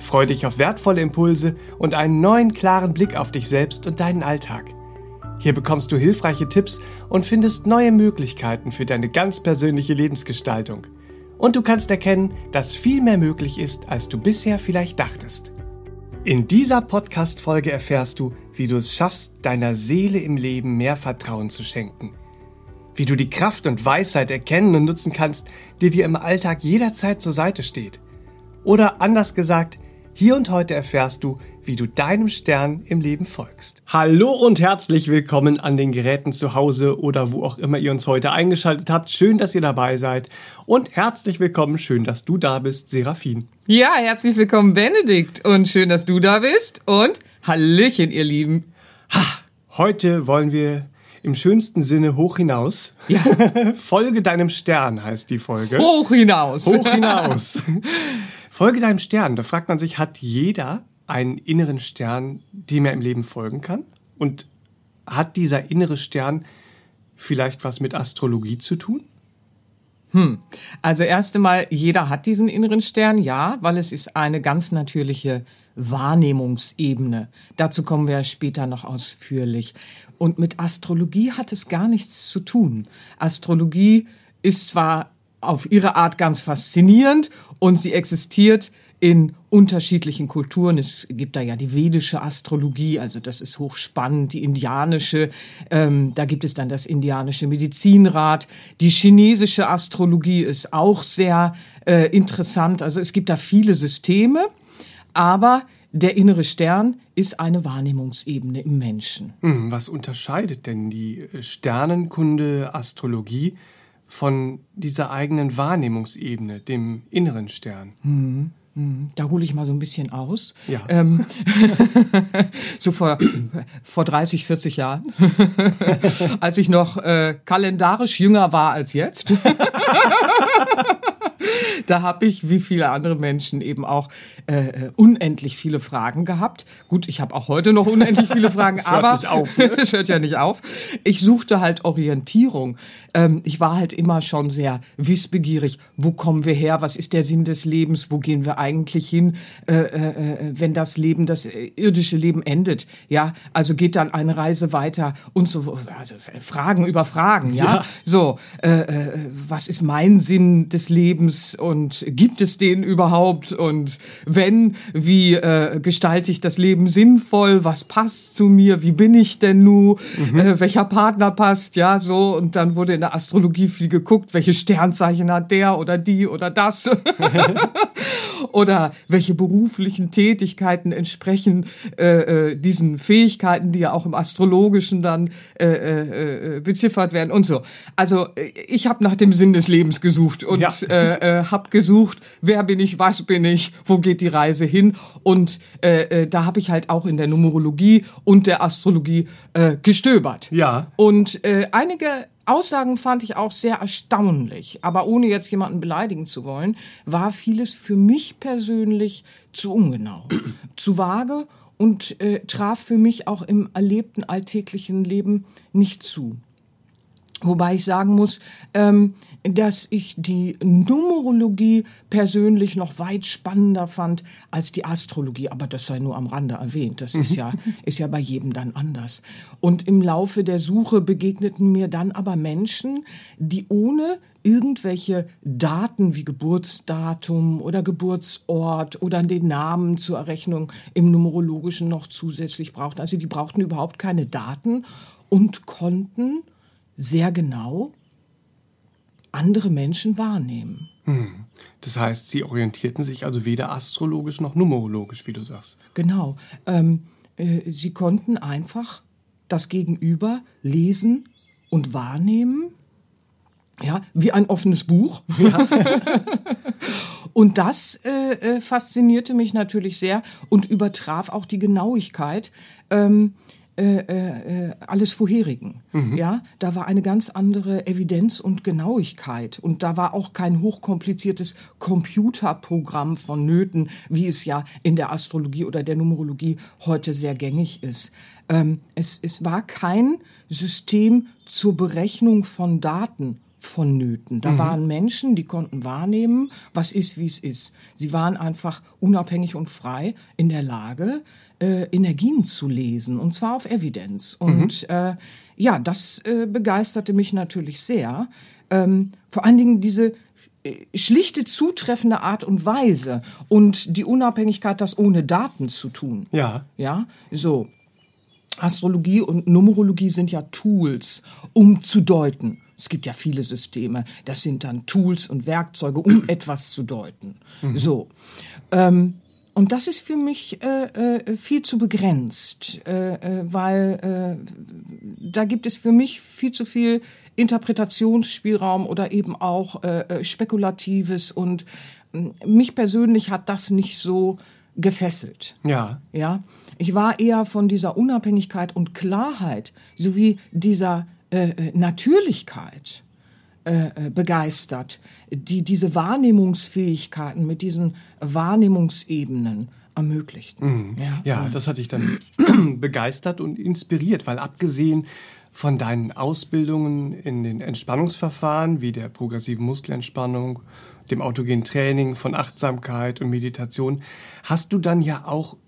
Freu dich auf wertvolle Impulse und einen neuen klaren Blick auf dich selbst und deinen Alltag. Hier bekommst du hilfreiche Tipps und findest neue Möglichkeiten für deine ganz persönliche Lebensgestaltung. Und du kannst erkennen, dass viel mehr möglich ist, als du bisher vielleicht dachtest. In dieser Podcast-Folge erfährst du, wie du es schaffst, deiner Seele im Leben mehr Vertrauen zu schenken. Wie du die Kraft und Weisheit erkennen und nutzen kannst, die dir im Alltag jederzeit zur Seite steht. Oder anders gesagt, hier und heute erfährst du, wie du deinem Stern im Leben folgst. Hallo und herzlich willkommen an den Geräten zu Hause oder wo auch immer ihr uns heute eingeschaltet habt. Schön, dass ihr dabei seid und herzlich willkommen, schön, dass du da bist, Serafin. Ja, herzlich willkommen, Benedikt und schön, dass du da bist und Hallöchen, ihr Lieben. Ha, heute wollen wir im schönsten Sinne hoch hinaus. Ja. Folge deinem Stern heißt die Folge. Hoch hinaus. Hoch hinaus. Folge deinem Stern. Da fragt man sich, hat jeder einen inneren Stern, dem er im Leben folgen kann? Und hat dieser innere Stern vielleicht was mit Astrologie zu tun? Hm. Also erst einmal, jeder hat diesen inneren Stern, ja, weil es ist eine ganz natürliche Wahrnehmungsebene. Dazu kommen wir später noch ausführlich. Und mit Astrologie hat es gar nichts zu tun. Astrologie ist zwar auf ihre Art ganz faszinierend und sie existiert in unterschiedlichen Kulturen. Es gibt da ja die vedische Astrologie, also das ist hochspannend, die indianische, ähm, da gibt es dann das indianische Medizinrat. Die chinesische Astrologie ist auch sehr äh, interessant, also es gibt da viele Systeme, aber der innere Stern ist eine Wahrnehmungsebene im Menschen. Hm, was unterscheidet denn die Sternenkunde, Astrologie von dieser eigenen Wahrnehmungsebene, dem inneren Stern. Mhm. Da hole ich mal so ein bisschen aus. Ja. Ähm, so vor, vor 30, 40 Jahren, als ich noch äh, kalendarisch jünger war als jetzt. Da habe ich, wie viele andere Menschen, eben auch äh, äh unendlich viele Fragen gehabt. Gut, ich habe auch heute noch unendlich viele Fragen, es aber hört nicht auf, ne? es hört ja nicht auf. Ich suchte halt Orientierung. Ähm, ich war halt immer schon sehr wissbegierig. Wo kommen wir her? Was ist der Sinn des Lebens? Wo gehen wir eigentlich hin, äh, äh, äh wenn das Leben, das irdische Leben endet? Ja, also geht dann eine Reise weiter und so. Also Fragen über Fragen, ja. Ja. So, äh, äh, was ist mein Sinn des Lebens und gibt es den überhaupt? Und wenn, wie äh, gestalte ich das Leben sinnvoll? Was passt zu mir? Wie bin ich denn nu? Äh, welcher Partner passt? Ja, so. Und dann wurde in der Astrologie viel geguckt, welche Sternzeichen hat der oder die oder das. oder welche beruflichen Tätigkeiten entsprechen äh, äh, diesen Fähigkeiten, die ja auch im Astrologischen dann äh, äh, äh, beziffert werden und so. Also äh, ich habe nach dem Sinn des Lebens gesucht und Ja. äh, äh, habe gesucht, wer bin ich, was bin ich, wo geht die Reise hin und äh, äh, da habe ich halt auch in der Numerologie und der Astrologie äh, gestöbert. Ja. Und äh, einige Aussagen fand ich auch sehr erstaunlich, aber ohne jetzt jemanden beleidigen zu wollen, war vieles für mich persönlich zu ungenau, zu vage und äh, traf für mich auch im erlebten alltäglichen Leben nicht zu. Wobei ich sagen muss, ähm, dass ich die Numerologie persönlich noch weit spannender fand als die Astrologie. Aber das sei nur am Rande erwähnt. Das ist ja, ist ja bei jedem dann anders. Und im Laufe der Suche begegneten mir dann aber Menschen, die ohne irgendwelche Daten wie Geburtsdatum oder Geburtsort oder den Namen zur Errechnung im Numerologischen noch zusätzlich brauchten. Also die brauchten überhaupt keine Daten und konnten sehr genau andere Menschen wahrnehmen. Das heißt, sie orientierten sich also weder astrologisch noch numerologisch, wie du sagst. Genau. Ähm, äh, sie konnten einfach das Gegenüber lesen und wahrnehmen Ja, wie ein offenes Buch. Ja. und das äh, äh, faszinierte mich natürlich sehr und übertraf auch die Genauigkeit. Ähm, äh, äh, alles Vorherigen. Mhm. Ja, da war eine ganz andere Evidenz und Genauigkeit und da war auch kein hochkompliziertes Computerprogramm vonnöten, wie es ja in der Astrologie oder der Numerologie heute sehr gängig ist. Ähm, es, es war kein System zur Berechnung von Daten vonnöten. Da mhm. waren Menschen, die konnten wahrnehmen, was ist, wie es ist. Sie waren einfach unabhängig und frei in der Lage, äh, Energien zu lesen, und zwar auf Evidenz. Und mhm. äh, ja, das äh, begeisterte mich natürlich sehr. Ähm, vor allen Dingen diese äh, schlichte, zutreffende Art und Weise und die Unabhängigkeit, das ohne Daten zu tun. Ja. Ja, so. Astrologie und Numerologie sind ja Tools, um zu deuten. Es gibt ja viele Systeme. Das sind dann Tools und Werkzeuge, um etwas zu deuten. Mhm. So. Ähm, und das ist für mich äh, äh, viel zu begrenzt, äh, äh weil äh, da gibt es für mich viel zu viel Interpretationsspielraum oder eben auch äh, Spekulatives. Und mich persönlich hat das nicht so gefesselt. Ja. Ja. Ich war eher von dieser Unabhängigkeit und Klarheit sowie dieser Natürlichkeit äh, äh, begeistert, die diese Wahrnehmungsfähigkeiten mit diesen Wahrnehmungsebenen ermöglicht. Mhm. Ja, ja, das hat dich dann begeistert und inspiriert, weil abgesehen von deinen Ausbildungen in den Entspannungsverfahren wie der progressiven Muskelentspannung, dem autogenen Training von Achtsamkeit und Meditation, hast du dann ja auch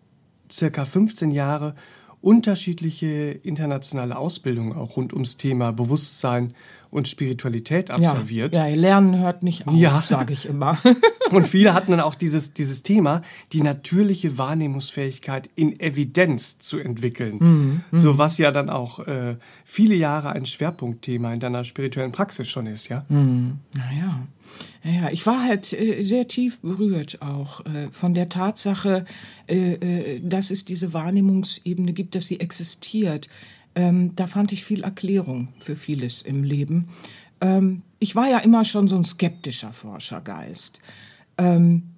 circa 15 Jahre unterschiedliche internationale Ausbildungen auch rund ums Thema Bewusstsein und Spiritualität absolviert. Ja, ja Lernen hört nicht auf, ja. sage ich immer. und viele hatten dann auch dieses, dieses Thema, die natürliche Wahrnehmungsfähigkeit in Evidenz zu entwickeln. Mhm, mhm. so was ja dann auch äh, viele Jahre ein Schwerpunktthema in deiner spirituellen Praxis schon ist, ja? Mhm. Naja. Ja, ich war halt äh, sehr tief berührt auch äh, von der Tatsache, äh, äh dass es diese Wahrnehmungsebene gibt, dass sie existiert. Ähm, da fand ich viel Erklärung für vieles im Leben. Ähm, ich war ja immer schon so ein skeptischer Forschergeist. Ähm,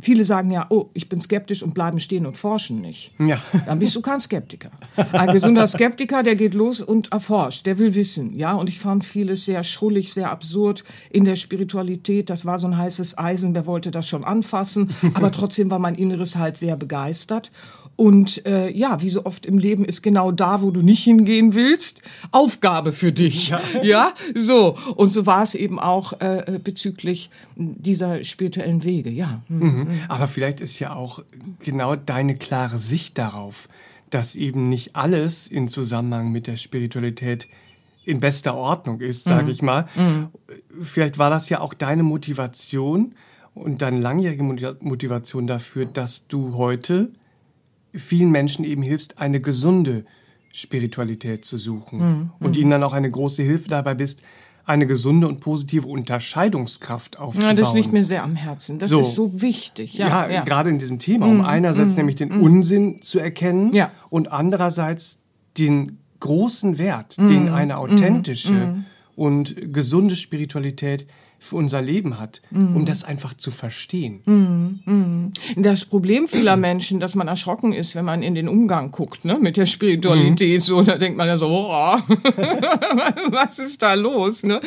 Viele sagen ja, oh, ich bin skeptisch und bleiben stehen und forschen nicht. Ja. Dann bist du kein Skeptiker. Ein gesunder Skeptiker, der geht los und erforscht, der will wissen, ja. Und ich fand vieles sehr schrullig, sehr absurd in der Spiritualität. Das war so ein heißes Eisen, wer wollte das schon anfassen? Aber trotzdem war mein Inneres halt sehr begeistert. Und äh, ja, wie so oft im Leben ist genau da, wo du nicht hingehen willst, Aufgabe für dich. Ja, ja? so. Und so war es eben auch äh, bezüglich dieser spirituellen Wege, ja. Mhm. mhm. Aber vielleicht ist ja auch genau deine klare Sicht darauf, dass eben nicht alles in Zusammenhang mit der Spiritualität in bester Ordnung ist, sage mhm. ich mal. Mhm. Vielleicht war das ja auch deine Motivation und deine langjährige Motivation dafür, dass du heute vielen Menschen eben hilfst, eine gesunde Spiritualität zu suchen mhm. und ihnen dann auch eine große Hilfe dabei bist, eine gesunde und positive Unterscheidungskraft aufzubauen. Ja, das liegt mir sehr am Herzen. Das so. ist so wichtig. Ja, ja, ja, gerade in diesem Thema, um mm, einerseits mm, nämlich den mm. Unsinn zu erkennen ja. und andererseits den großen Wert, den eine authentische und gesunde Spiritualität für unser Leben hat, mhm. um das einfach zu verstehen. Mhm. mhm. Das Problem vieler Menschen, dass man erschrocken ist, wenn man in den Umgang guckt, ne, mit der Spiritualität, mhm. so, da denkt man ja so, oh, was ist da los, ne?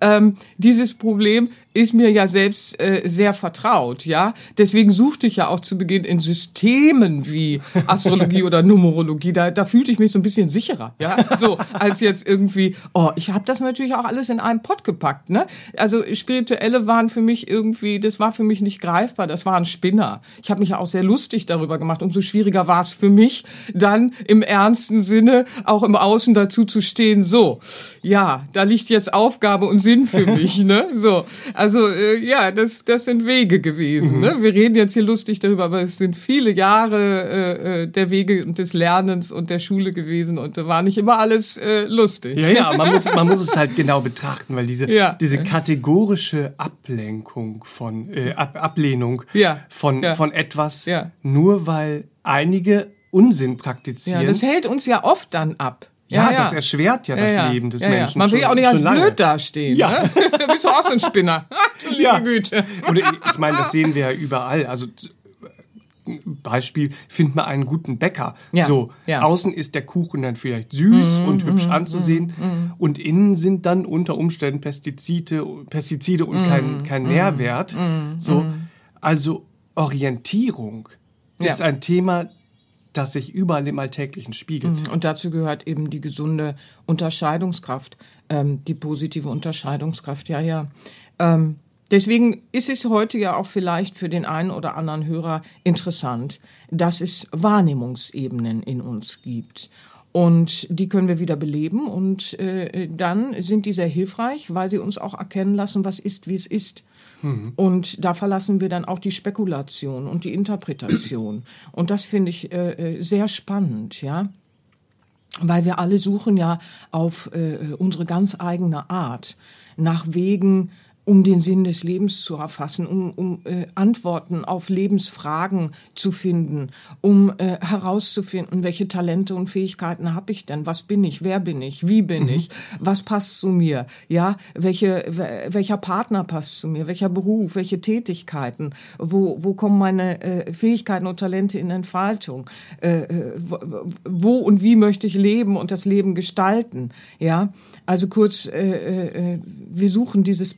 Ähm, dieses Problem ist mir ja selbst äh, sehr vertraut, ja. Deswegen suchte ich ja auch zu Beginn in Systemen wie Astrologie oder Numerologie. Da, da fühlte ich mich so ein bisschen sicherer, ja. So als jetzt irgendwie. Oh, ich habe das natürlich auch alles in einen Pott gepackt, ne? Also spirituelle waren für mich irgendwie, das war für mich nicht greifbar. Das waren Spinner. Ich habe mich ja auch sehr lustig darüber gemacht. Umso schwieriger war es für mich, dann im ernsten Sinne auch im Außen dazu zu stehen. So, ja, da liegt jetzt Aufgabe und Sinn für mich, ne? So. Also äh, ja, das, das sind Wege gewesen. Mhm. Ne? Wir reden jetzt hier lustig darüber, aber es sind viele Jahre äh, äh, der Wege und des Lernens und der Schule gewesen und da war nicht immer alles äh, lustig. Ja, ja, man muss, man muss es halt genau betrachten, weil diese, ja. diese kategorische Ablenkung von äh, Ab Ablehnung ja. Von, ja. von etwas, nur weil einige Unsinn praktizieren. Ja, das hält uns ja oft dann ab. Ja, das erschwert ja das Leben des Menschen. Man will schon, auch nicht als lange. blöd dastehen. Ja. Ne? Bist du auch so ein Spinner? Du liebe Ja. Güte. Oder ich- ich meine, das sehen wir ja überall. Also Beispiel, find mal einen guten Bäcker. Ja, So, ja. außen ist der Kuchen dann vielleicht süß und hübsch anzusehen und innen sind dann unter Umständen Pestizide, Pestizide und kein, kein Nährwert. So, also Orientierung Ja. ist ein Thema, das sich überall im Alltäglichen spiegelt. Und dazu gehört eben die gesunde Unterscheidungskraft, ähm, die positive Unterscheidungskraft, ja, ja. Ähm, deswegen ist es heute ja auch vielleicht für den einen oder anderen Hörer interessant, dass es Wahrnehmungsebenen in uns gibt. Und die können wir wieder beleben und äh, dann sind die sehr hilfreich, weil sie uns auch erkennen lassen, was ist, wie es ist. Und da verlassen wir dann auch die Spekulation und die Interpretation. Und das finde ich äh, äh, sehr spannend, ja. Weil wir alle suchen ja auf äh, unsere ganz eigene Art nach Wegen, um den Sinn des Lebens zu erfassen, um, um äh, Antworten auf Lebensfragen zu finden, um äh, herauszufinden, welche Talente und Fähigkeiten habe ich denn, was bin ich, wer bin ich, wie bin ich, was passt zu mir, ja, welche, wel- welcher Partner passt zu mir, welcher Beruf, welche Tätigkeiten, wo, wo kommen meine äh, Fähigkeiten und Talente in Entfaltung, äh, äh, wo, wo und wie möchte ich leben und das Leben gestalten, ja, also kurz, äh, wir suchen dieses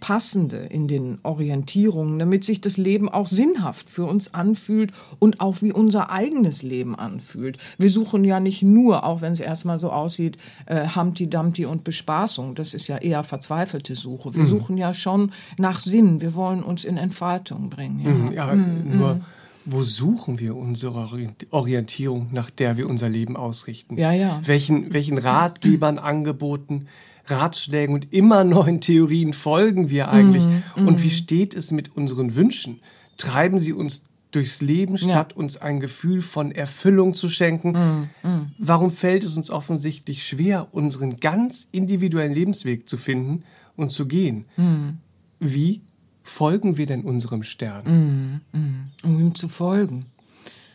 Passende in den Orientierungen, damit sich das Leben auch sinnhaft für uns anfühlt und auch wie unser eigenes Leben anfühlt. Wir suchen ja nicht nur, auch wenn es erstmal so aussieht, äh, Humpty Dumpty und Bespaßung. Das ist ja eher verzweifelte Suche. Wir suchen ja schon nach Sinn. Wir wollen uns in Entfaltung bringen. Ja. Ja, aber nur, wo suchen wir unsere Orient- Orientierung, nach der wir unser Leben ausrichten? Ja, ja. Welchen, welchen Ratgebern, Angeboten, Ratschlägen und immer neuen Theorien folgen wir eigentlich? Mhm, Und wie steht es mit unseren Wünschen? Treiben sie uns durchs Leben, statt uns ein Gefühl von Erfüllung zu schenken? Mhm, Warum fällt es uns offensichtlich schwer, unseren ganz individuellen Lebensweg zu finden und zu gehen? Mhm. Wie folgen wir denn unserem Stern? Um ihm zu folgen,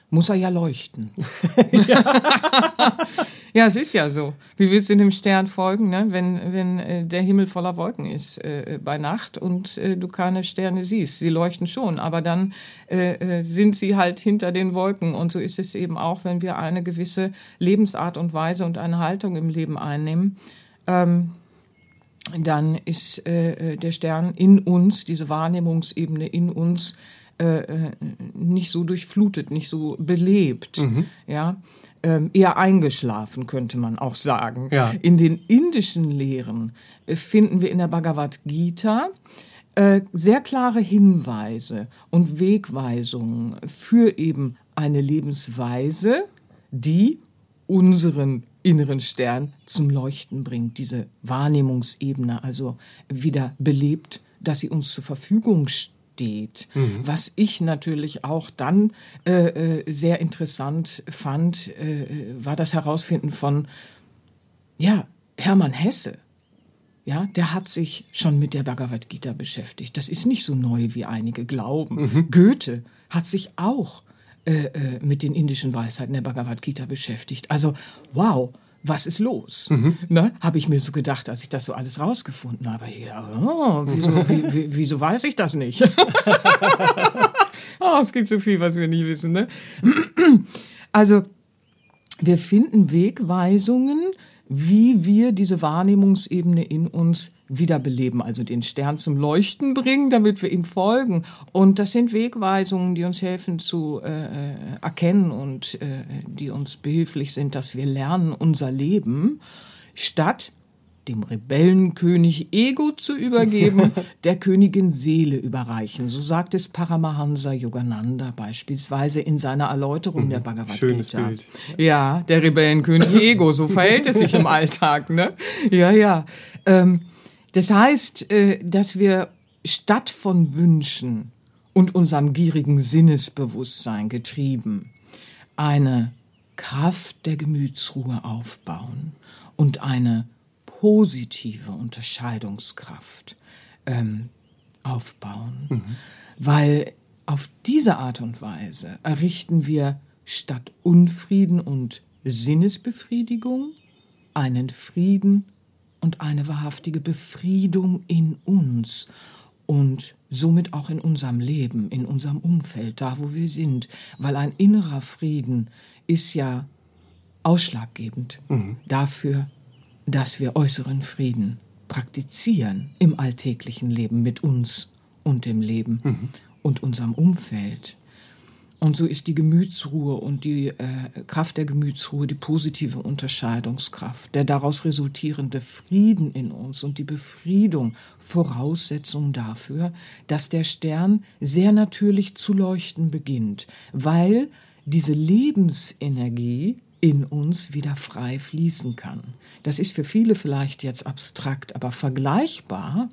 muss er ja leuchten. ja. es ist ja so. Wie willst du dem Stern folgen, ne? wenn, wenn äh, der Himmel voller Wolken ist äh, bei Nacht und äh, du keine Sterne siehst? Sie leuchten schon, aber dann äh, äh, sind sie halt hinter den Wolken. Und so ist es eben auch, wenn wir eine gewisse Lebensart und Weise und eine Haltung im Leben einnehmen. Ähm, dann ist äh, äh, der Stern in uns, diese Wahrnehmungsebene in uns, äh, äh, nicht so durchflutet, nicht so belebt, ja, ähm, eher eingeschlafen könnte man auch sagen. Ja. In den indischen Lehren äh, finden wir in der Bhagavad Gita äh, sehr klare Hinweise und Wegweisungen für eben eine Lebensweise, die unseren inneren Stern zum Leuchten bringt, diese Wahrnehmungsebene also wieder belebt, dass sie uns zur Verfügung steht. Was ich natürlich auch dann äh, äh, sehr interessant fand, äh, war das Herausfinden von ja, Hermann Hesse. Ja, der hat sich schon mit der Bhagavad Gita beschäftigt. Das ist nicht so neu, wie einige glauben. Goethe hat sich auch äh, äh, mit den indischen Weisheiten der Bhagavad Gita beschäftigt. Also, wow, was ist los? Ne? Habe ich mir so gedacht, als ich das so alles rausgefunden habe. Ja, oh, wieso, wie, wie, wieso weiß ich das nicht? oh, es gibt so viel, was wir nicht wissen. Ne? Also, wir finden Wegweisungen, wie wir diese Wahrnehmungsebene in uns wiederbeleben, also den Stern zum Leuchten bringen, damit wir ihm folgen. Und das sind Wegweisungen, die uns helfen zu äh, äh, erkennen und äh, die uns behilflich sind, dass wir lernen, unser Leben statt dem Rebellenkönig Ego zu übergeben, der Königin Seele überreichen. So sagt es Paramahansa Yogananda beispielsweise in seiner Erläuterung der Bhagavad Schönes Gita. Bild. Ja, der Rebellenkönig Ego, so verhält es sich im Alltag, ne? Ja, ja. Ähm, das heißt, äh, dass wir statt von Wünschen und unserem gierigen Sinnesbewusstsein getrieben eine Kraft der Gemütsruhe aufbauen und eine positive Unterscheidungskraft ähm, aufbauen. Weil auf diese Art und Weise errichten wir statt Unfrieden und Sinnesbefriedigung einen Frieden und eine wahrhaftige Befriedung in uns und somit auch in unserem Leben, in unserem Umfeld, da wo wir sind, weil ein innerer Frieden ist ja ausschlaggebend mhm. dafür, dass wir äußeren Frieden praktizieren im alltäglichen Leben mit uns und dem Leben mhm. und unserem Umfeld. Und so ist die Gemütsruhe und die äh, Kraft der Gemütsruhe die positive Unterscheidungskraft, der daraus resultierende Frieden in uns und die Befriedung Voraussetzung dafür, dass der Stern sehr natürlich zu leuchten beginnt, weil diese Lebensenergie in uns wieder frei fließen kann. Das ist für viele vielleicht jetzt abstrakt, aber vergleichbar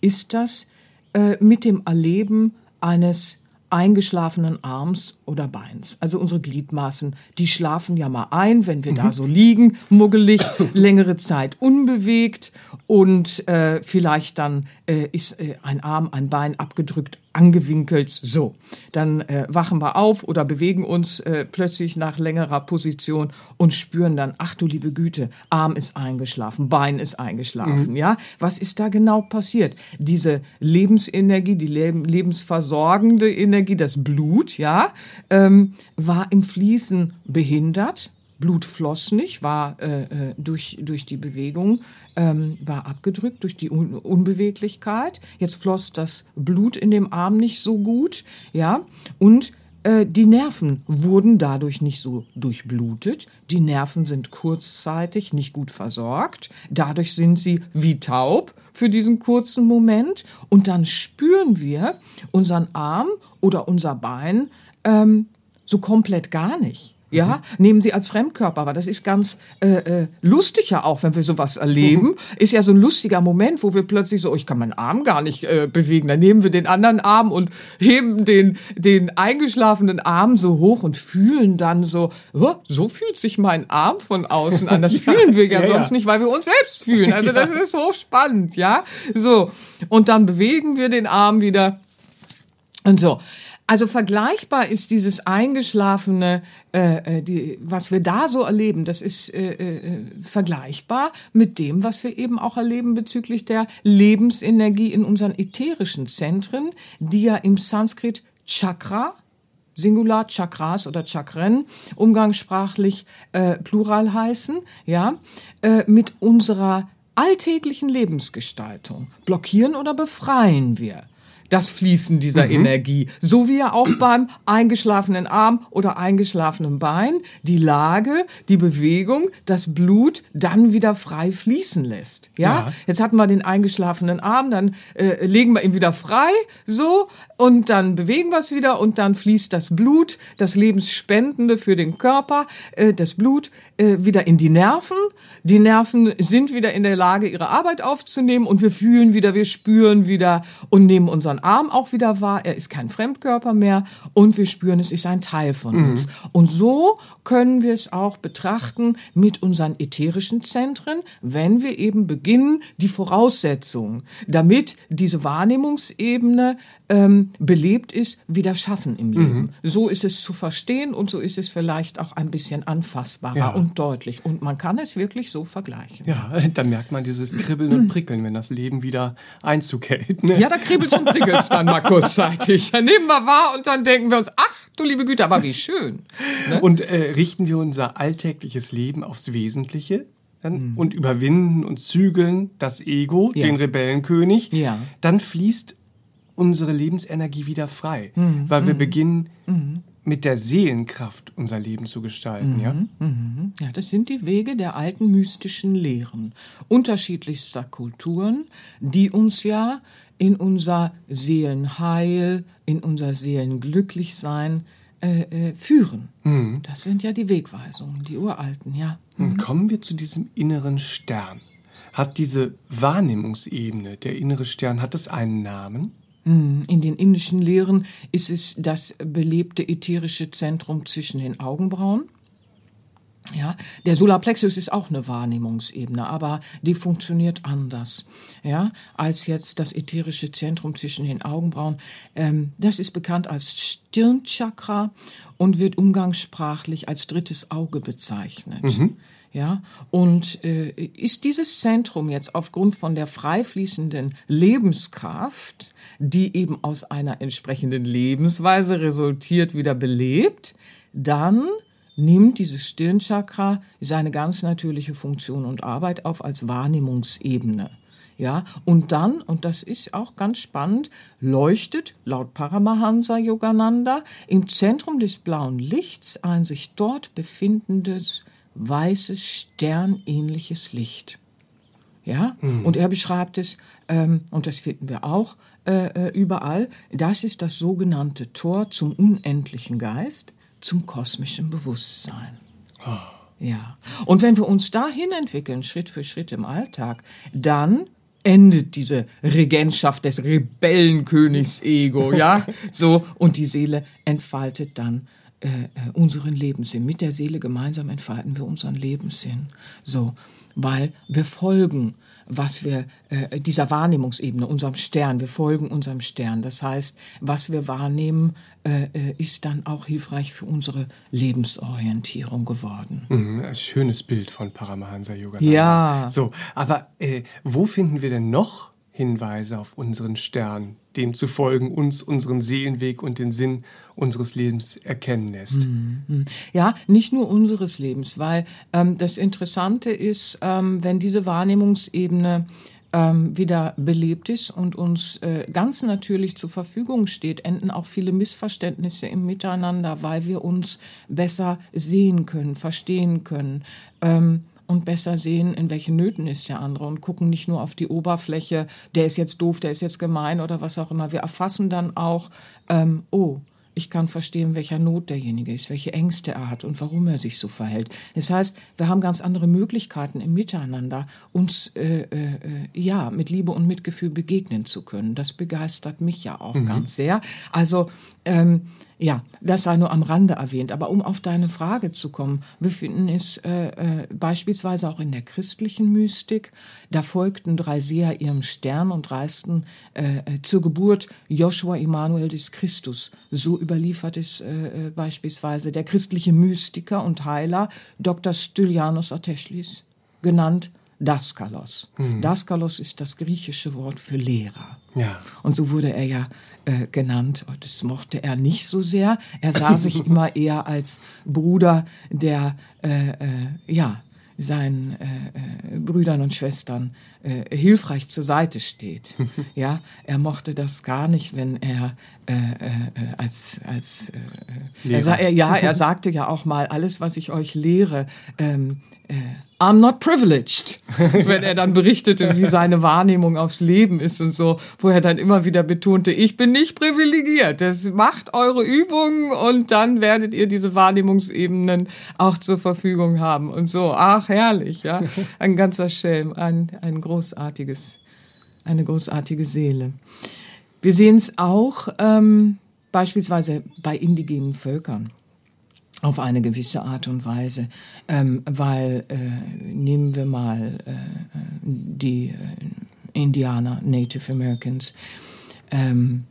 ist das äh, mit dem Erleben eines eingeschlafenen Arms oder Beins. Also unsere Gliedmaßen, die schlafen ja mal ein, wenn wir mhm. da so liegen, muggelig, längere Zeit unbewegt und äh, vielleicht dann äh, ist äh, ein Arm, ein Bein abgedrückt, angewinkelt. So, dann äh, wachen wir auf oder bewegen uns äh, plötzlich nach längerer Position und spüren dann, ach du liebe Güte, Arm ist eingeschlafen, Bein ist eingeschlafen. Mhm. Ja, was ist da genau passiert? Diese Lebensenergie, die Leb lebensversorgende Energie, das Blut, ja, ähm, war im Fließen behindert Blut floss nicht, war äh, äh, durch, durch die Bewegung, ähm, war abgedrückt durch die Un Unbeweglichkeit. Jetzt floss das Blut in dem Arm nicht so gut, ja, und äh, die Nerven wurden dadurch nicht so durchblutet. Die Nerven sind kurzzeitig nicht gut versorgt. Dadurch sind sie wie taub für diesen kurzen Moment. Und dann spüren wir unseren Arm oder unser Bein ähm, so komplett gar nicht ja, mhm. nehmen sie als Fremdkörper. Aber das ist ganz äh, äh, lustig ja auch, wenn wir sowas erleben. Mhm. Ist ja so ein lustiger Moment, wo wir plötzlich so, oh, ich kann meinen Arm gar nicht äh, bewegen. Dann nehmen wir den anderen Arm und heben den, den eingeschlafenen Arm so hoch und fühlen dann so, oh, so fühlt sich mein Arm von außen an. Das fühlen wir ja, ja sonst ja. nicht, weil wir uns selbst fühlen. Also das ist hochspannend, ja. So. Und dann bewegen wir den Arm wieder. Und so. Also vergleichbar ist dieses eingeschlafene, äh, äh, die, was wir da so erleben, das ist äh, äh, vergleichbar mit dem, was wir eben auch erleben bezüglich der Lebensenergie in unseren ätherischen Zentren, die ja im Sanskrit Chakra, Singular Chakras oder Chakren, umgangssprachlich äh, Plural heißen, ja, äh, mit unserer alltäglichen Lebensgestaltung. Blockieren oder befreien wir? Das Fließen dieser mhm. Energie. So wie ja auch beim eingeschlafenen Arm oder eingeschlafenen Bein die Lage, die Bewegung, das Blut dann wieder frei fließen lässt. Ja, ja. jetzt hatten wir den eingeschlafenen Arm, dann äh, legen wir ihn wieder frei, so und dann bewegen wir es wieder und dann fließt das Blut, das Lebensspendende für den Körper, äh, das Blut äh, wieder in die Nerven. Die Nerven sind wieder in der Lage, ihre Arbeit aufzunehmen und wir fühlen wieder, wir spüren wieder und nehmen unseren Arm auch wieder wahr. Er ist kein Fremdkörper mehr und wir spüren, es ist ein Teil von mhm. uns. Und so können wir es auch betrachten mit unseren ätherischen Zentren, wenn wir eben beginnen, die Voraussetzungen, damit diese Wahrnehmungsebene ähm, belebt ist, wieder schaffen im Leben. Mhm. So ist es zu verstehen und so ist es vielleicht auch ein bisschen anfassbarer ja. und deutlich. Und man kann es wirklich so vergleichen. Ja, da merkt man dieses Kribbeln und Prickeln, wenn das Leben wieder Einzug hält. Ne? Ja, da kribbelt und prickelt es dann mal kurzzeitig. Dann nehmen wir wahr und dann denken wir uns, ach du liebe Güte, aber wie schön. Ne? Und äh, richten wir unser alltägliches Leben aufs Wesentliche? Dann, mhm. und überwinden und zügeln das Ego, ja. den Rebellenkönig, ja. dann fließt unsere Lebensenergie wieder frei, mhm. weil wir mhm. beginnen mhm. mit der Seelenkraft unser Leben zu gestalten. Ja? Mhm. Mhm. ja, das sind die Wege der alten mystischen Lehren unterschiedlichster Kulturen, die uns ja in unser Seelenheil, in unser Seelenglücklichsein äh, äh, führen. Mhm. Das sind ja die Wegweisungen, die uralten, ja. Kommen wir zu diesem inneren Stern. Hat diese Wahrnehmungsebene, der innere Stern, hat es einen Namen? Mm, in den indischen Lehren ist es das belebte ätherische Zentrum zwischen den Augenbrauen. Ja, der Solarplexus ist auch eine Wahrnehmungsebene, aber die funktioniert anders, ja, als jetzt das ätherische Zentrum zwischen den Augenbrauen. Ähm, das ist bekannt als Stirnchakra und wird umgangssprachlich als drittes Auge bezeichnet. Mhm. Ja, und äh, ist dieses Zentrum jetzt aufgrund von der frei fließenden Lebenskraft, die eben aus einer entsprechenden Lebensweise resultiert, wieder belebt, dann nimmt dieses Stirnchakra seine ganz natürliche Funktion und Arbeit auf als Wahrnehmungsebene. Ja, und dann, und das ist auch ganz spannend, leuchtet laut Paramahansa Yogananda im Zentrum des blauen Lichts ein sich dort befindendes weißes sternähnliches Licht. Ja, mhm. und er beschreibt es, ähm, und das finden wir auch äh, äh, überall, das ist das sogenannte Tor zum unendlichen Geist, zum kosmischen Bewusstsein. Oh. Ja. Und wenn wir uns dahin entwickeln, Schritt für Schritt im Alltag, dann endet diese Regentschaft des Rebellenkönigs Ego, ja? So, und die Seele entfaltet dann äh, äh, unseren Lebenssinn. Mit der Seele gemeinsam entfalten wir unseren Lebenssinn. So, weil wir folgen was wir äh, dieser Wahrnehmungsebene, unserem Stern, wir folgen unserem Stern. Das heißt, was wir wahrnehmen, äh, äh ist dann auch hilfreich für unsere Lebensorientierung geworden. Mhm, schönes Bild von Paramahansa Yoga. Ja. So, aber äh, wo finden wir denn noch Hinweise auf unseren Stern, dem zu folgen uns unseren Seelenweg und den Sinn unseres Lebens erkennen lässt. Mhm. Ja, nicht nur unseres Lebens, weil ähm, das Interessante ist, ähm, wenn diese Wahrnehmungsebene ähm, wieder belebt ist und uns äh, ganz natürlich zur Verfügung steht, enden auch viele Missverständnisse im Miteinander, weil wir uns besser sehen können, verstehen können. Ähm, und besser sehen, in welchen Nöten ist der andere und gucken nicht nur auf die Oberfläche, der ist jetzt doof, der ist jetzt gemein oder was auch immer. Wir erfassen dann auch, ähm, oh, ich kann verstehen, welcher Not derjenige ist, welche Ängste er hat und warum er sich so verhält. Das heißt, wir haben ganz andere Möglichkeiten im Miteinander, uns äh, äh, ja mit Liebe und Mitgefühl begegnen zu können. Das begeistert mich ja auch mhm. ganz sehr. Also ähm, ja, das sei nur am Rande erwähnt. Aber um auf deine Frage zu kommen, wir finden es äh, äh, beispielsweise auch in der christlichen Mystik. Da folgten drei Seher ihrem Stern und reisten äh, äh zur Geburt Joshua Immanuel des Christus. So überliefert es äh, äh, beispielsweise der christliche Mystiker und Heiler Dr. Stylianos Ateschlis, genannt Daskalos. Mhm. Daskalos ist das griechische Wort für Lehrer. Ja. Und so wurde er ja äh, genannt. Das mochte er nicht so sehr. Er sah sich immer eher als Bruder, der äh, äh, ja seinen äh, äh, Brüdern und Schwestern äh, hilfreich zur Seite steht. ja, er mochte das gar nicht, wenn er äh, äh, als als äh, er, er, ja, er sagte ja auch mal alles, was ich euch lehre. Ähm, äh, I'm not privileged, wenn er dann berichtete, wie seine Wahrnehmung aufs Leben ist und so, wo er dann immer wieder betonte, ich bin nicht privilegiert. Das macht eure Übungen und dann werdet ihr diese Wahrnehmungsebenen auch zur Verfügung haben und so. Ach, herrlich, ja. Ein ganzer Schelm, ein, ein großartiges, eine großartige Seele. Wir sehen es auch ähm, beispielsweise bei indigenen Völkern auf eine gewisse Art und Weise, ähm, weil äh, nehmen wir mal äh, die äh, Indianer, Native Americans, ähm,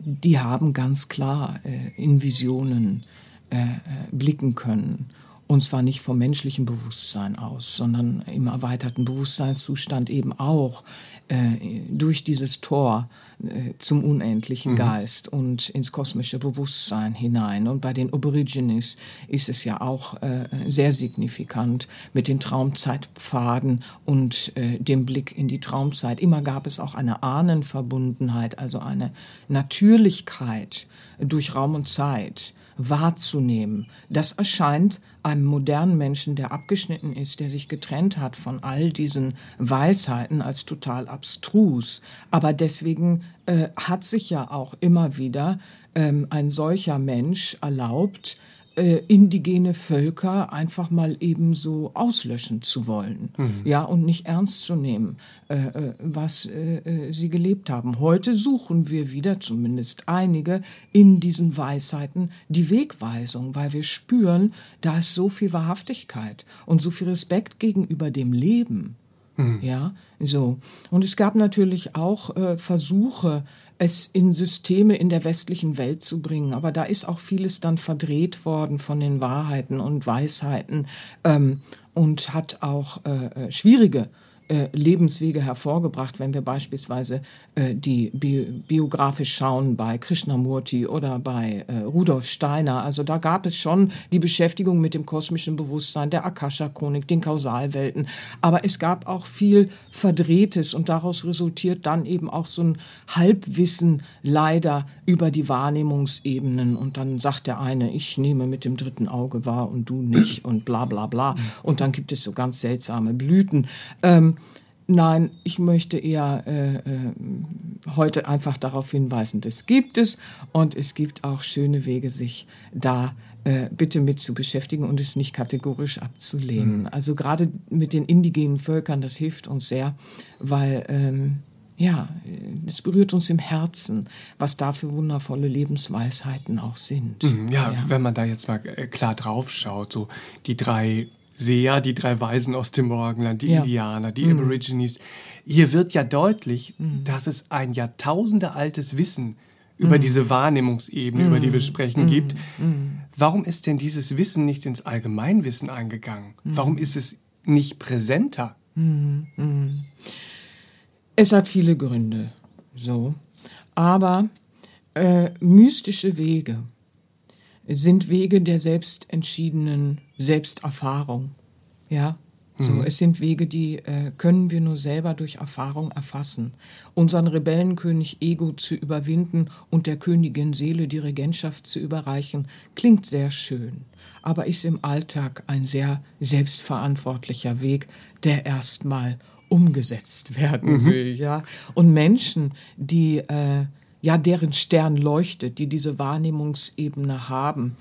die haben ganz klar äh, in Visionen äh, äh, blicken können und zwar nicht vom menschlichen Bewusstsein aus, sondern im erweiterten Bewusstseinszustand eben auch äh, durch dieses Tor äh, zum unendlichen mhm. Geist und ins kosmische Bewusstsein hinein. Und bei den Aborigines ist es ja auch äh, sehr signifikant mit den Traumzeitpfaden und äh, dem Blick in die Traumzeit. Immer gab es auch eine Ahnenverbundenheit, also eine Natürlichkeit durch Raum und Zeit wahrzunehmen. Das erscheint einem modernen Menschen, der abgeschnitten ist, der sich getrennt hat von all diesen Weisheiten, als total abstrus. Aber deswegen äh, hat sich ja auch immer wieder ähm, ein solcher Mensch erlaubt, äh, indigene Völker einfach mal eben so auslöschen zu wollen, mhm. ja, und nicht ernst zu nehmen, äh, äh was äh, äh, sie gelebt haben. Heute suchen wir wieder, zumindest einige, in diesen Weisheiten die Wegweisung, weil wir spüren, da ist so viel Wahrhaftigkeit und so viel Respekt gegenüber dem Leben. Mhm. Ja, so. Und es gab natürlich auch äh, Versuche, es in Systeme in der westlichen Welt zu bringen. Aber da ist auch vieles dann verdreht worden von den Wahrheiten und Weisheiten ähm, und hat auch äh, äh schwierige äh, Lebenswege hervorgebracht, wenn wir beispielsweise die bi biografisch schauen bei Krishnamurti oder bei äh, Rudolf Steiner. Also da gab es schon die Beschäftigung mit dem kosmischen Bewusstsein, der Akasha-Chronik, den Kausalwelten. Aber es gab auch viel Verdrehtes und daraus resultiert dann eben auch so ein Halbwissen leider über die Wahrnehmungsebenen. Und dann sagt der eine, ich nehme mit dem dritten Auge wahr und du nicht und bla bla bla. Und dann gibt es so ganz seltsame Blüten. Ähm, Nein, ich möchte eher äh, äh, heute einfach darauf hinweisen, das gibt es und es gibt auch schöne Wege, sich da äh, bitte mit zu beschäftigen und es nicht kategorisch abzulehnen. Mhm. Also gerade mit den indigenen Völkern, das hilft uns sehr, weil ähm, ja, es berührt uns im Herzen, was da für wundervolle Lebensweisheiten auch sind. Mhm, ja, ja, wenn man da jetzt mal äh, klar drauf schaut, so die drei Seher, die drei Weisen aus dem Morgenland, die ja. Indianer, die mhm. Aborigines. Hier wird ja deutlich, mhm. dass es ein jahrtausendealtes Wissen über mhm. diese Wahrnehmungsebene, über die wir mhm. sprechen, mhm. gibt. Mhm. Warum ist denn dieses Wissen nicht ins Allgemeinwissen eingegangen? Warum ist es nicht präsenter? Es hat viele Gründe, so. Aber äh, mystische Wege, sind Wege der selbstentschiedenen Selbsterfahrung. Ja, so, mhm. es sind Wege, die äh, können wir nur selber durch Erfahrung erfassen. Unseren Rebellenkönig Ego zu überwinden und der Königin Seele die Regentschaft zu überreichen, klingt sehr schön, aber ist im Alltag ein sehr selbstverantwortlicher Weg, der erstmal umgesetzt werden mhm. will, ja. Und Menschen, die äh, ja, deren Stern leuchtet, die diese Wahrnehmungsebene haben,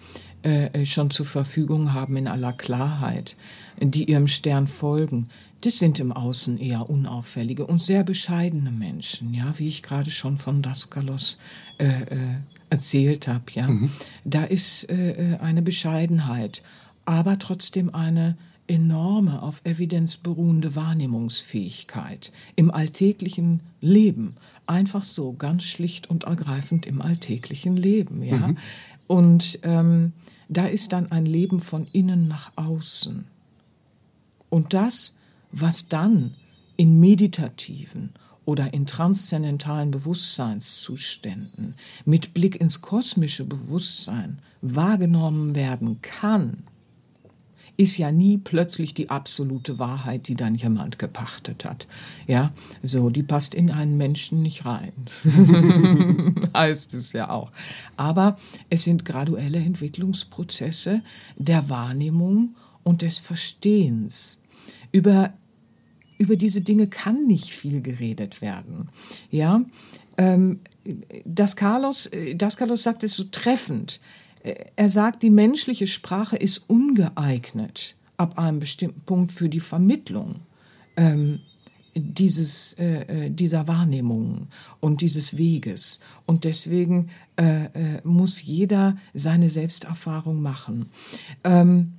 äh, schon zur Verfügung haben in aller Klarheit, die ihrem Stern folgen, das sind im Außen eher unauffällige und sehr bescheidene Menschen, ja, wie ich gerade schon von Daskalos äh, äh, erzählt habe, ja. Mhm. Da ist äh, äh, eine Bescheidenheit, aber trotzdem eine enorme, auf Evidenz beruhende Wahrnehmungsfähigkeit im alltäglichen Leben, einfach so, ganz schlicht und ergreifend im alltäglichen Leben, ja. Mhm. Und ähm, da ist dann ein Leben von innen nach außen. Und das, was dann in meditativen oder in transzendentalen Bewusstseinszuständen mit Blick ins kosmische Bewusstsein wahrgenommen werden kann, ist ja nie plötzlich die absolute Wahrheit, die dann jemand gepachtet hat. Ja, so, die passt in einen Menschen nicht rein. heißt es ja auch. Aber es sind graduelle Entwicklungsprozesse der Wahrnehmung und des Verstehens. Über, über diese Dinge kann nicht viel geredet werden. Ja, ähm, das Carlos, das Carlos sagt es so treffend er sagt, die menschliche Sprache ist ungeeignet ab einem bestimmten Punkt für die Vermittlung ähm, dieses, äh, äh dieser Wahrnehmung und dieses Weges. Und deswegen äh, äh, muss jeder seine Selbsterfahrung machen. Ähm,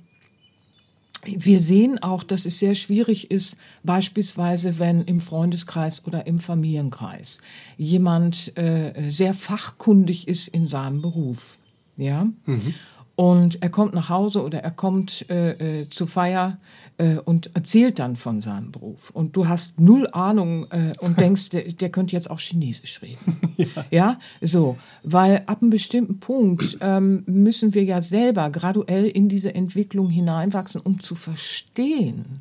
wir sehen auch, dass es sehr schwierig ist, beispielsweise wenn im Freundeskreis oder im Familienkreis jemand äh, sehr fachkundig ist in seinem Beruf ja. Mhm. Und er kommt nach Hause oder er kommt äh, äh, zur Feier äh, und erzählt dann von seinem Beruf. Und du hast null Ahnung äh, und denkst, der, der könnte jetzt auch Chinesisch reden. ja. ja. so. Weil ab einem bestimmten Punkt ähm, müssen wir ja selber graduell in diese Entwicklung hineinwachsen, um zu verstehen,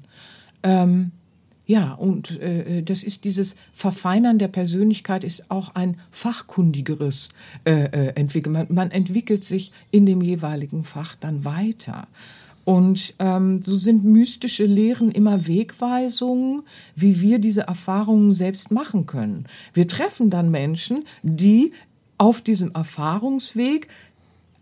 ähm, ja, und äh, das ist dieses Verfeinern der Persönlichkeit ist auch ein fachkundigeres äh, äh, Entwickeln. Man, man entwickelt sich in dem jeweiligen Fach dann weiter. Und ähm, so sind mystische Lehren immer Wegweisungen, wie wir diese Erfahrungen selbst machen können. Wir treffen dann Menschen, die auf diesem Erfahrungsweg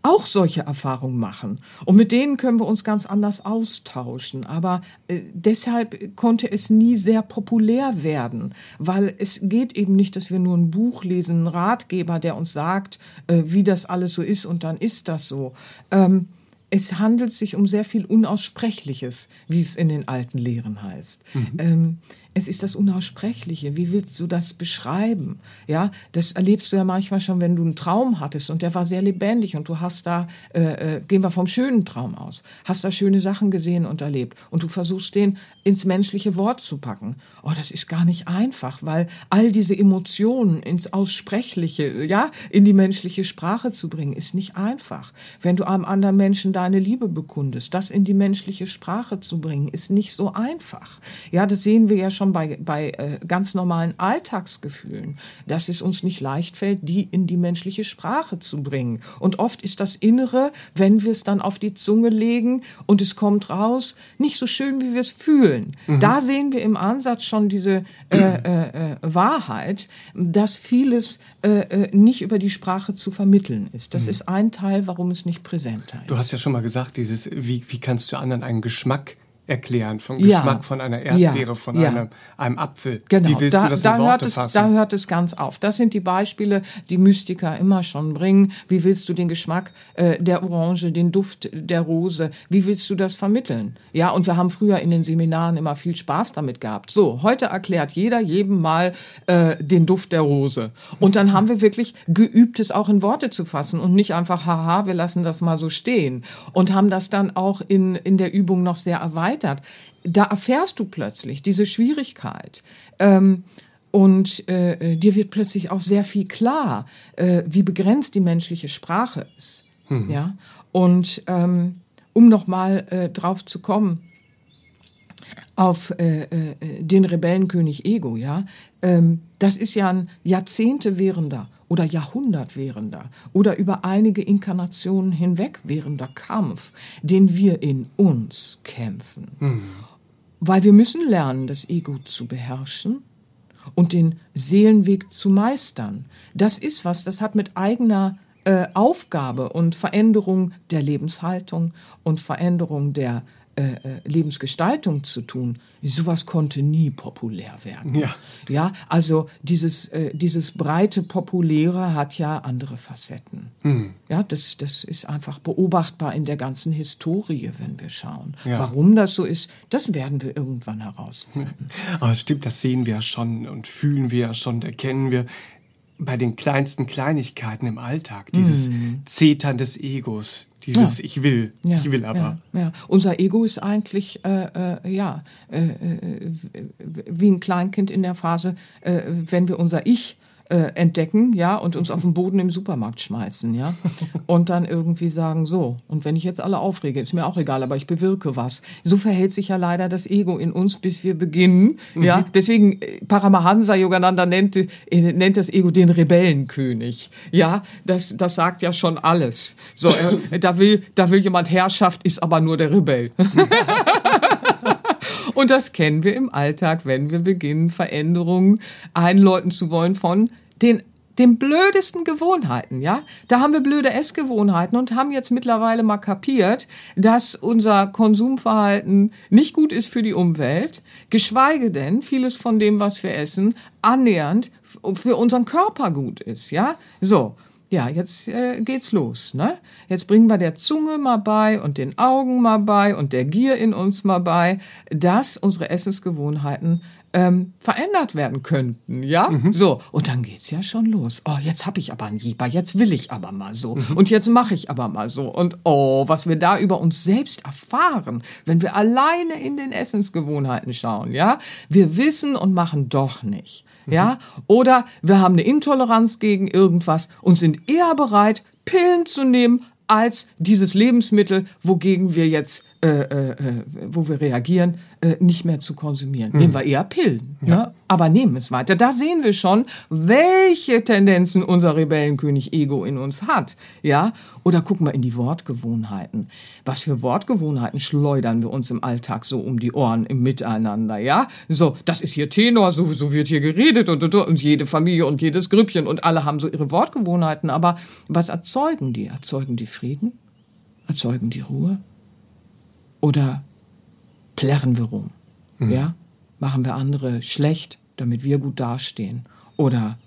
auch solche Erfahrungen machen. Und mit denen können wir uns ganz anders austauschen. Aber äh, deshalb konnte es nie sehr populär werden, weil es geht eben nicht, dass wir nur ein Buch lesen, einen Ratgeber, der uns sagt, äh, wie das alles so ist und dann ist das so. Ähm, es handelt sich um sehr viel Unaussprechliches, wie es in den alten Lehren heißt. Mhm. Ähm, es ist das Unaussprechliche. Wie willst du das beschreiben? Ja, das erlebst du ja manchmal schon, wenn du einen Traum hattest und der war sehr lebendig und du hast da, äh, äh, gehen wir vom schönen Traum aus, hast da schöne Sachen gesehen und erlebt und du versuchst den ins menschliche Wort zu packen. Oh, das ist gar nicht einfach, weil all diese Emotionen ins Aussprechliche, ja, in die menschliche Sprache zu bringen, ist nicht einfach. Wenn du einem anderen Menschen deine Liebe bekundest, das in die menschliche Sprache zu bringen, ist nicht so einfach. Ja, das sehen wir ja schon schon bei, bei äh, ganz normalen Alltagsgefühlen, dass es uns nicht leicht fällt, die in die menschliche Sprache zu bringen. Und oft ist das Innere, wenn wir es dann auf die Zunge legen und es kommt raus, nicht so schön, wie wir es fühlen. Mhm. Da sehen wir im Ansatz schon diese äh, äh, äh Wahrheit, dass vieles äh, äh, nicht über die Sprache zu vermitteln ist. Das mhm. ist ein Teil, warum es nicht präsenter ist. Du hast ja schon mal gesagt, dieses, wie, wie kannst du anderen einen Geschmack erklären, vom ja. Geschmack von einer Erdbeere, ja. von ja. Einem, einem Apfel. Genau. Wie willst da, du das da in Worte hört es, fassen? Da hört es ganz auf. Das sind die Beispiele, die Mystiker immer schon bringen. Wie willst du den Geschmack äh, der Orange, den Duft der Rose, wie willst du das vermitteln? Ja, und wir haben früher in den Seminaren immer viel Spaß damit gehabt. So, heute erklärt jeder jedem mal äh, den Duft der Rose. Und dann haben wir wirklich geübt, es auch in Worte zu fassen und nicht einfach, haha, wir lassen das mal so stehen. Und haben das dann auch in, in der Übung noch sehr erweitert erweitert. Da erfährst du plötzlich diese Schwierigkeit. Ähm, und äh, dir wird plötzlich auch sehr viel klar, äh, wie begrenzt die menschliche Sprache ist. Mhm. Ja? Und ähm, um nochmal äh, drauf zu kommen, auf äh, äh, den Rebellenkönig Ego, ja, ähm, das ist ja ein Jahrzehnte währender oder Jahrhundert währender oder über einige Inkarnationen hinweg währender Kampf, den wir in uns kämpfen. Mhm. Weil wir müssen lernen, das Ego zu beherrschen und den Seelenweg zu meistern. Das ist was, das hat mit eigener äh, Aufgabe und Veränderung der Lebenshaltung und Veränderung der äh, äh, Lebensgestaltung zu tun, sowas konnte nie populär werden. Ja, ja also dieses, äh, dieses breite Populäre hat ja andere Facetten. Mhm. Ja, das, das ist einfach beobachtbar in der ganzen Historie, wenn wir schauen. Ja. Warum das so ist, das werden wir irgendwann herausfinden. Aber es stimmt, das sehen wir ja schon und fühlen wir ja schon, erkennen wir bei den kleinsten Kleinigkeiten im Alltag, dieses mhm. Zetern des Egos, dieses ja. Ich will, ja, ich will aber. Ja, ja, Unser Ego ist eigentlich äh, äh, ja äh, äh wie ein Kleinkind in der Phase, äh, wenn wir unser Ich äh, entdecken, ja, und uns auf den Boden im Supermarkt schmeißen, ja, und dann irgendwie sagen, so, und wenn ich jetzt alle aufrege, ist mir auch egal, aber ich bewirke was. So verhält sich ja leider das Ego in uns, bis wir beginnen, mhm. ja. Deswegen äh, Paramahansa Yogananda nennt, äh, nennt das Ego den Rebellenkönig, ja. Das, das sagt ja schon alles. So, äh, da will, da will jemand Herrschaft, ist aber nur der Rebell. Und das kennen wir im Alltag, wenn wir beginnen, Veränderungen einläuten zu wollen von den den blödesten Gewohnheiten, ja? Da haben wir blöde Essgewohnheiten und haben jetzt mittlerweile mal kapiert, dass unser Konsumverhalten nicht gut ist für die Umwelt, geschweige denn vieles von dem, was wir essen, annähernd für unseren Körper gut ist, ja? So ja, jetzt äh, geht's los. Ne? Jetzt bringen wir der Zunge mal bei und den Augen mal bei und der Gier in uns mal bei, dass unsere Essensgewohnheiten ähm, verändert werden könnten, ja? Mhm. So, und dann geht's ja schon los. Oh, jetzt hab ich aber einen Jeeper, jetzt will ich aber mal so mhm. und jetzt mache ich aber mal so und oh, was wir da über uns selbst erfahren, wenn wir alleine in den Essensgewohnheiten schauen, ja? Wir wissen und machen doch nicht ja, oder wir haben eine Intoleranz gegen irgendwas und sind eher bereit, Pillen zu nehmen, als dieses Lebensmittel, wogegen wir jetzt, äh, äh, äh wo wir reagieren, äh, nicht mehr zu konsumieren. Mhm. Nehmen wir eher Pillen, ja. ne? aber nehmen es weiter. Da sehen wir schon, welche Tendenzen unser Rebellenkönig Ego in uns hat. Ja, oder gucken wir in die Wortgewohnheiten. Was für Wortgewohnheiten schleudern wir uns im Alltag so um die Ohren im Miteinander? Ja, so das ist hier Tenor, so so wird hier geredet und, und, und jede Familie und jedes Grüppchen und alle haben so ihre Wortgewohnheiten. Aber was erzeugen die? Erzeugen die Frieden? Erzeugen die Ruhe? Oder plärren wir rum. Mhm. Ja? Machen wir andere schlecht, damit wir gut dastehen. Oder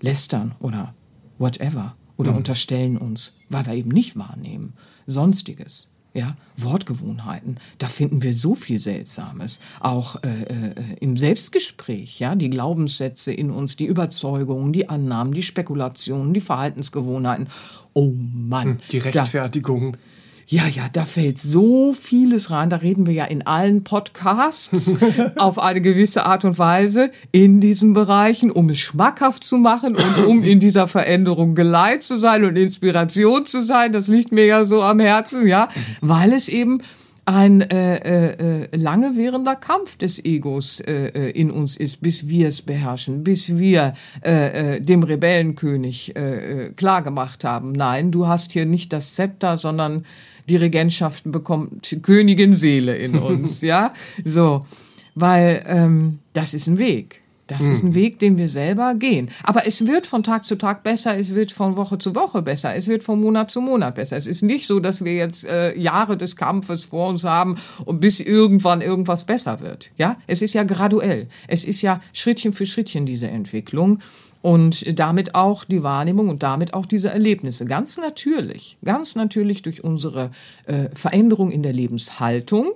lästern oder whatever. Oder mhm. unterstellen uns, weil wir eben nicht wahrnehmen. Sonstiges. Ja, Wortgewohnheiten, da finden wir so viel Seltsames. Auch äh, äh, im Selbstgespräch, ja, die Glaubenssätze in uns, die Überzeugungen, die Annahmen, die Spekulationen, die Verhaltensgewohnheiten. Oh Mann. Die Rechtfertigung. Da, ja, ja, da fällt so vieles rein. Da reden wir ja in allen Podcasts auf eine gewisse Art und Weise in diesen Bereichen, um es schmackhaft zu machen und um in dieser Veränderung geleitet zu sein und Inspiration zu sein. Das liegt mir ja so am Herzen, ja, weil es eben ein äh, äh, äh lange währender Kampf des Egos äh, äh, in uns ist, bis wir es beherrschen, bis wir äh, äh, dem Rebellenkönig äh, äh, klar gemacht haben, nein, du hast hier nicht das Zepter, sondern die Regentschaften bekommt Königin Seele in uns, ja, so, weil ähm, das ist ein Weg. Das ist ein hm. Weg, den wir selber gehen. Aber es wird von Tag zu Tag besser, es wird von Woche zu Woche besser, es wird von Monat zu Monat besser. Es ist nicht so, dass wir jetzt äh, Jahre des Kampfes vor uns haben und bis irgendwann irgendwas besser wird. Ja, es ist ja graduell. Es ist ja Schrittchen für Schrittchen diese Entwicklung und damit auch die Wahrnehmung und damit auch diese Erlebnisse. Ganz natürlich, ganz natürlich durch unsere äh, Veränderung in der Lebenshaltung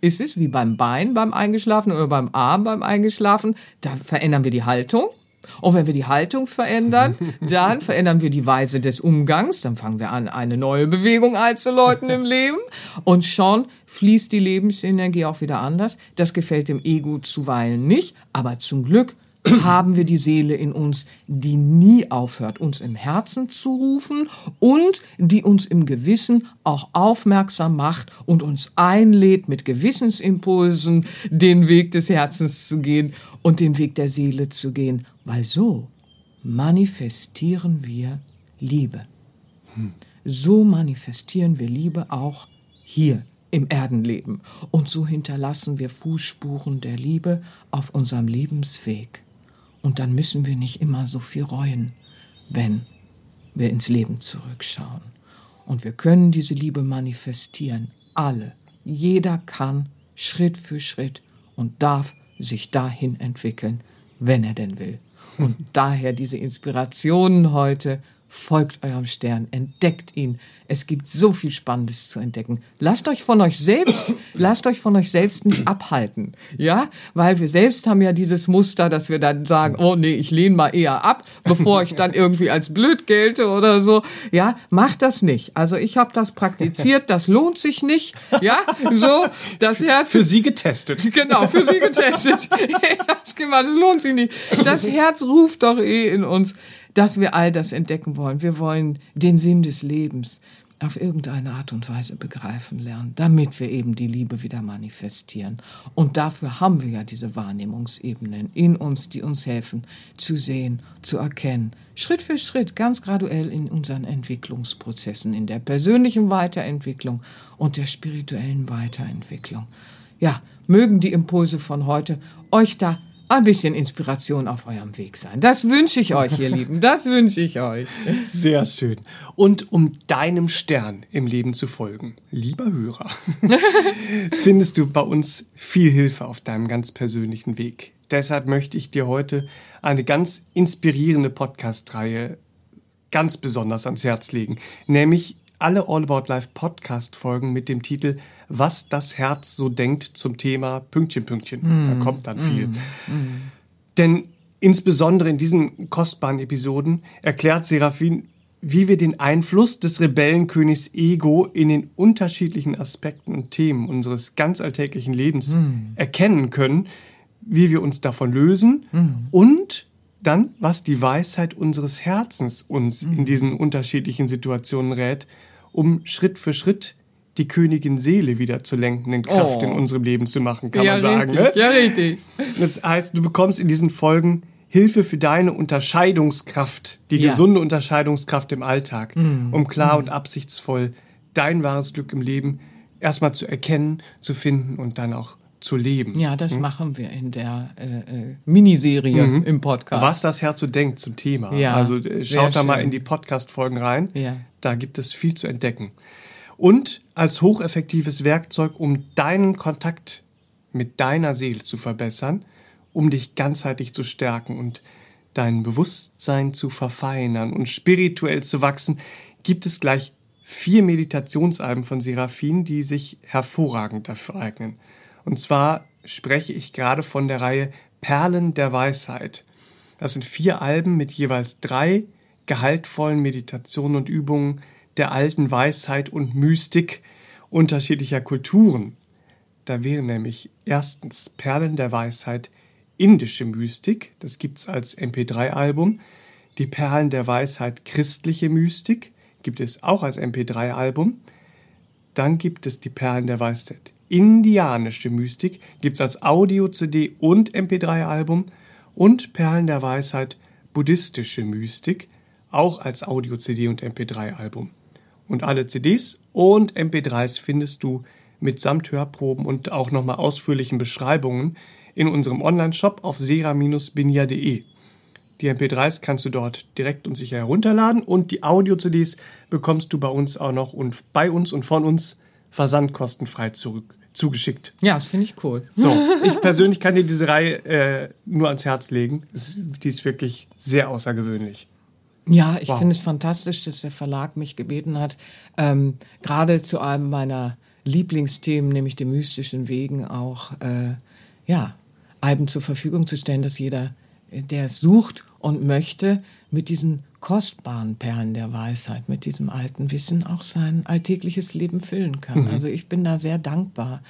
ist es wie beim Bein beim Eingeschlafen oder beim Arm beim Eingeschlafen. Da verändern wir die Haltung. Und wenn wir die Haltung verändern, dann verändern wir die Weise des Umgangs, dann fangen wir an, eine neue Bewegung einzuläuten im Leben und schon fließt die Lebensenergie auch wieder anders. Das gefällt dem Ego zuweilen nicht, aber zum Glück haben wir die Seele in uns, die nie aufhört, uns im Herzen zu rufen und die uns im Gewissen auch aufmerksam macht und uns einlädt, mit Gewissensimpulsen den Weg des Herzens zu gehen und den Weg der Seele zu gehen, weil so manifestieren wir Liebe. So manifestieren wir Liebe auch hier im Erdenleben. Und so hinterlassen wir Fußspuren der Liebe auf unserem Lebensweg. Und dann müssen wir nicht immer so viel reuen, wenn wir ins Leben zurückschauen. Und wir können diese Liebe manifestieren. Alle. Jeder kann Schritt für Schritt und darf sich dahin entwickeln, wenn er denn will. Und daher diese Inspirationen heute folgt eurem Stern, entdeckt ihn. Es gibt so viel Spannendes zu entdecken. Lasst euch von euch selbst, lasst euch von euch selbst nicht abhalten. Ja, weil wir selbst haben ja dieses Muster, dass wir dann sagen, oh nee, ich lehne mal eher ab, bevor ich dann irgendwie als blöd gelte oder so. Ja, macht das nicht. Also ich habe das praktiziert, das lohnt sich nicht. Ja, so, das Herz. Für Sie getestet. Genau, für Sie getestet. ich hab's gemacht, es lohnt sich nicht. Das Herz ruft doch eh in uns dass wir all das entdecken wollen. Wir wollen den Sinn des Lebens auf irgendeine Art und Weise begreifen lernen, damit wir eben die Liebe wieder manifestieren. Und dafür haben wir ja diese Wahrnehmungsebenen in uns, die uns helfen zu sehen, zu erkennen, Schritt für Schritt, ganz graduell in unseren Entwicklungsprozessen, in der persönlichen Weiterentwicklung und der spirituellen Weiterentwicklung. Ja, mögen die Impulse von heute euch da ein bisschen Inspiration auf eurem Weg sein. Das wünsche ich euch, ihr Lieben. Das wünsche ich euch. Sehr schön. Und um deinem Stern im Leben zu folgen, lieber Hörer, findest du bei uns viel Hilfe auf deinem ganz persönlichen Weg. Deshalb möchte ich dir heute eine ganz inspirierende Podcast-Reihe ganz besonders ans Herz legen, nämlich alle All About Life Podcast-Folgen mit dem Titel Was das Herz so denkt zum Thema Pünktchen, Pünktchen. Mm. Da kommt dann viel. Mm. Denn insbesondere in diesen kostbaren Episoden erklärt Seraphin, wie wir den Einfluss des Rebellenkönigs Ego in den unterschiedlichen Aspekten und Themen unseres ganz alltäglichen Lebens mm. erkennen können, wie wir uns davon lösen und dann, was die Weisheit unseres Herzens uns in diesen unterschiedlichen Situationen rät, um Schritt für Schritt die Königin Seele wieder zu lenkenden Kraft oh. in unserem Leben zu machen, kann ja, man sagen. Richtig. Ne? Ja, richtig. Das heißt, du bekommst in diesen Folgen Hilfe für deine Unterscheidungskraft, die ja. gesunde Unterscheidungskraft im Alltag, mm. um klar mm. und absichtsvoll dein wahres Glück im Leben erstmal zu erkennen, zu finden und dann auch zu leben. Ja, das hm? machen wir in der äh, äh, Miniserie mhm. im Podcast. Was das Herz so denkt zum Thema. Ja, also äh, schaut da mal in die Podcast-Folgen rein. Ja. Da gibt es viel zu entdecken. Und als hocheffektives Werkzeug, um deinen Kontakt mit deiner Seele zu verbessern, um dich ganzheitlich zu stärken und dein Bewusstsein zu verfeinern und spirituell zu wachsen, gibt es gleich vier Meditationsalben von Seraphin, die sich hervorragend dafür eignen. Und zwar spreche ich gerade von der Reihe Perlen der Weisheit. Das sind vier Alben mit jeweils drei gehaltvollen Meditationen und Übungen der alten Weisheit und Mystik unterschiedlicher Kulturen. Da wären nämlich erstens Perlen der Weisheit indische Mystik, das gibt's als MP3-Album. Die Perlen der Weisheit christliche Mystik gibt es auch als MP3-Album. Dann gibt es die Perlen der Weisheit indianische Mystik, gibt es als Audio-CD und MP3-Album. Und Perlen der Weisheit buddhistische Mystik, auch als Audio-CD und MP3-Album. Und alle CDs und MP3s findest du mitsamt Hörproben und auch nochmal ausführlichen Beschreibungen in unserem Online-Shop auf sera-binia.de. Die MP3s kannst du dort direkt und sicher herunterladen und die Audio-CDs bekommst du bei uns auch noch und bei uns und von uns versandkostenfrei zurück zugeschickt. Ja, das finde ich cool. So, ich persönlich kann dir diese Reihe äh, nur ans Herz legen. Es, die ist wirklich sehr außergewöhnlich. Ja, ich wow. finde es fantastisch, dass der Verlag mich gebeten hat, ähm, gerade zu einem meiner Lieblingsthemen, nämlich den mystischen Wegen, auch äh, ja, Alben zur Verfügung zu stellen, dass jeder, der es sucht und möchte, mit diesen kostbaren Perlen der Weisheit, mit diesem alten Wissen auch sein alltägliches Leben füllen kann. Mhm. Also ich bin da sehr dankbar.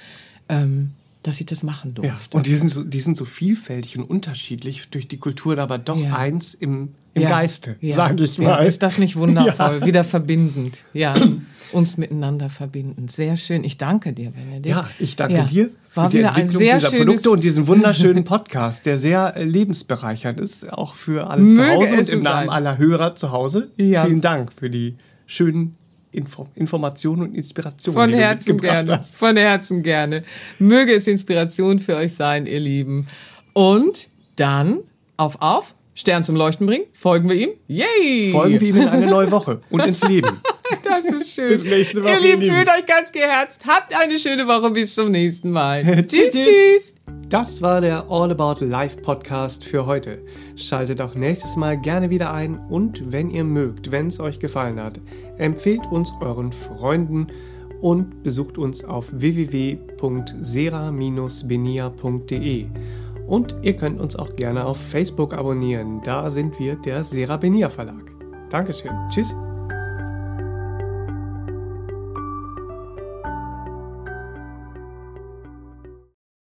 Ähm, dass ich das machen durfte. Ja, und die sind, so, die sind so vielfältig und unterschiedlich durch die Kulturen, aber doch ja. eins im, im ja. Geiste, sage ich mal. ist das nicht wundervoll? Wieder verbindend. Ja, uns miteinander verbindend. Sehr schön. Ich danke dir, Benedikt. Ja, ich danke dir für War die Entwicklung dieser Produkte und diesen wunderschönen Podcast, der sehr äh, lebensbereichernd ist, auch für alle Möge zu Hause und im Namen sein. aller Hörer zu Hause. Vielen Dank für die schönen Info Informationen und Inspiration. Von Herzen gerne. Hast. Von Herzen gerne. Möge es Inspiration für euch sein, ihr Lieben. Und dann auf auf Stern zum Leuchten bringen, folgen wir ihm. Yay! Folgen wir ihm in eine neue Woche und ins Leben. Das ist schön. Bis nächste Woche. Ihr Lieben, fühlt euch ganz geherzt. Habt eine schöne Woche. Bis zum nächsten Mal. tschüss, tschüss. Das war der All About Life Podcast für heute. Schaltet auch nächstes Mal gerne wieder ein und wenn ihr mögt, wenn es euch gefallen hat, empfehlt uns euren Freunden und besucht uns auf www.sera-benia.de. Und ihr könnt uns auch gerne auf Facebook abonnieren. Da sind wir der Serabenia Verlag. Dankeschön. Tschüss.